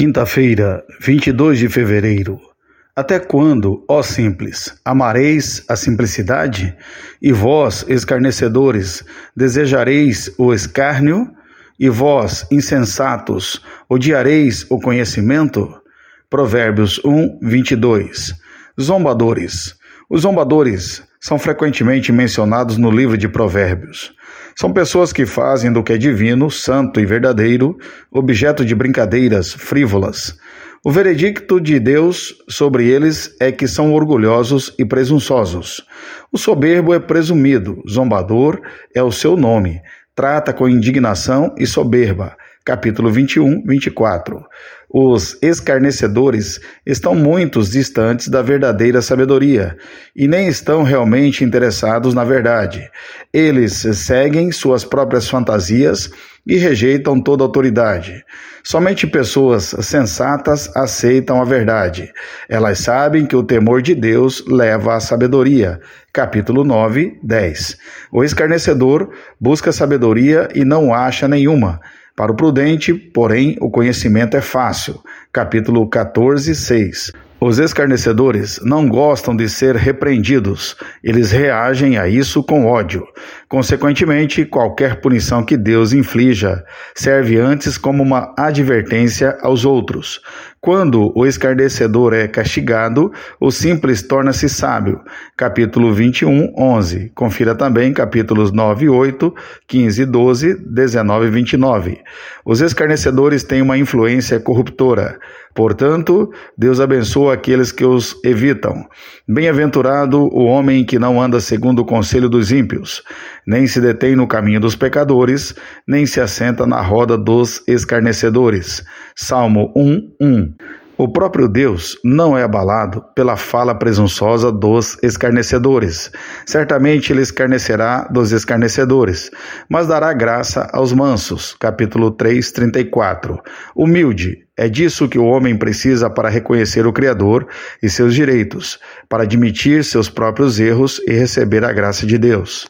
Quinta-feira, 22 de fevereiro. Até quando, ó simples, amareis a simplicidade? E vós, escarnecedores, desejareis o escárnio? E vós, insensatos, odiareis o conhecimento? Provérbios 1, 22. Zombadores. Os zombadores são frequentemente mencionados no livro de Provérbios. São pessoas que fazem do que é divino, santo e verdadeiro objeto de brincadeiras frívolas. O veredicto de Deus sobre eles é que são orgulhosos e presunçosos. O soberbo é presumido, zombador é o seu nome, trata com indignação e soberba. Capítulo 21, 24. Os escarnecedores estão muito distantes da verdadeira sabedoria e nem estão realmente interessados na verdade. Eles seguem suas próprias fantasias e rejeitam toda autoridade. Somente pessoas sensatas aceitam a verdade. Elas sabem que o temor de Deus leva à sabedoria. Capítulo 9, 10. O escarnecedor busca sabedoria e não acha nenhuma. Para o prudente, porém, o conhecimento é fácil. Capítulo 14, 6. Os escarnecedores não gostam de ser repreendidos, eles reagem a isso com ódio. Consequentemente, qualquer punição que Deus inflija serve antes como uma advertência aos outros. Quando o escarnecedor é castigado, o simples torna-se sábio. Capítulo 21, 11. Confira também capítulos 9 e 8, 15 e 12, 19 e 29. Os escarnecedores têm uma influência corruptora. Portanto, Deus aqueles que os evitam. Bem-aventurado o homem que não anda segundo o conselho dos ímpios, nem se detém no caminho dos pecadores, nem se assenta na roda dos escarnecedores. Salmo 1, 1. O próprio Deus não é abalado pela fala presunçosa dos escarnecedores. Certamente ele escarnecerá dos escarnecedores, mas dará graça aos mansos. Capítulo 3, 34. Humilde. É disso que o homem precisa para reconhecer o Criador e seus direitos, para admitir seus próprios erros e receber a graça de Deus.